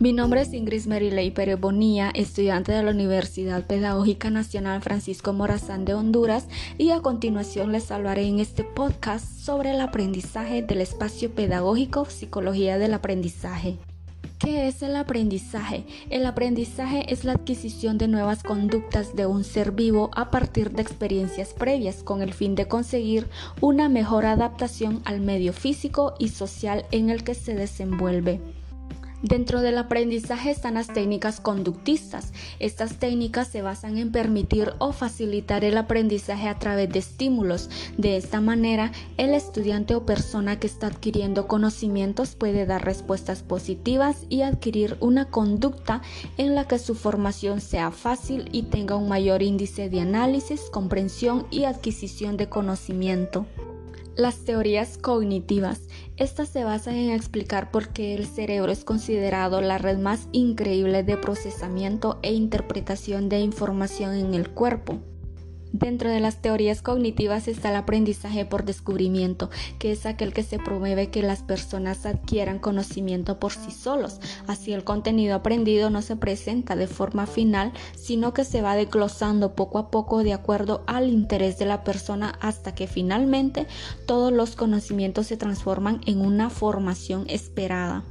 Mi nombre es Ingrid Merilei Pérez Bonilla, estudiante de la Universidad Pedagógica Nacional Francisco Morazán de Honduras y a continuación les hablaré en este podcast sobre el aprendizaje del espacio pedagógico, psicología del aprendizaje. ¿Qué es el aprendizaje? El aprendizaje es la adquisición de nuevas conductas de un ser vivo a partir de experiencias previas con el fin de conseguir una mejor adaptación al medio físico y social en el que se desenvuelve. Dentro del aprendizaje están las técnicas conductistas. Estas técnicas se basan en permitir o facilitar el aprendizaje a través de estímulos. De esta manera, el estudiante o persona que está adquiriendo conocimientos puede dar respuestas positivas y adquirir una conducta en la que su formación sea fácil y tenga un mayor índice de análisis, comprensión y adquisición de conocimiento. Las teorías cognitivas. Estas se basan en explicar por qué el cerebro es considerado la red más increíble de procesamiento e interpretación de información en el cuerpo. Dentro de las teorías cognitivas está el aprendizaje por descubrimiento, que es aquel que se promueve que las personas adquieran conocimiento por sí solos. Así el contenido aprendido no se presenta de forma final, sino que se va desglosando poco a poco de acuerdo al interés de la persona hasta que finalmente todos los conocimientos se transforman en una formación esperada.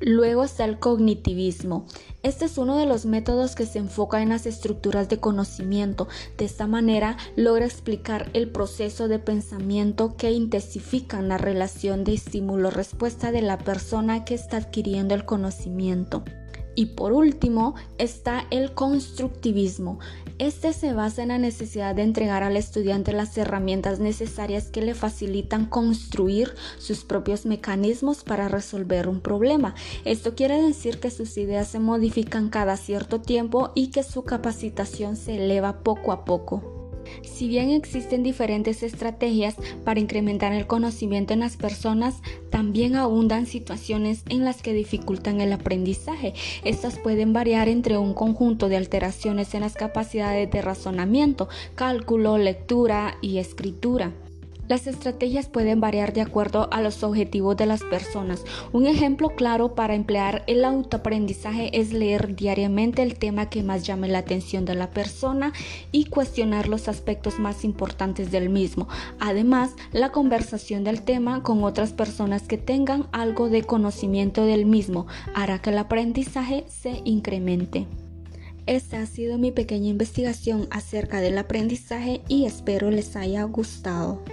Luego está el cognitivismo. Este es uno de los métodos que se enfoca en las estructuras de conocimiento. De esta manera logra explicar el proceso de pensamiento que intensifican la relación de estímulo-respuesta de la persona que está adquiriendo el conocimiento. Y por último está el constructivismo. Este se basa en la necesidad de entregar al estudiante las herramientas necesarias que le facilitan construir sus propios mecanismos para resolver un problema. Esto quiere decir que sus ideas se modifican cada cierto tiempo y que su capacitación se eleva poco a poco. Si bien existen diferentes estrategias para incrementar el conocimiento en las personas, también abundan situaciones en las que dificultan el aprendizaje. Estas pueden variar entre un conjunto de alteraciones en las capacidades de razonamiento, cálculo, lectura y escritura. Las estrategias pueden variar de acuerdo a los objetivos de las personas. Un ejemplo claro para emplear el autoaprendizaje es leer diariamente el tema que más llame la atención de la persona y cuestionar los aspectos más importantes del mismo. Además, la conversación del tema con otras personas que tengan algo de conocimiento del mismo hará que el aprendizaje se incremente. Esta ha sido mi pequeña investigación acerca del aprendizaje y espero les haya gustado.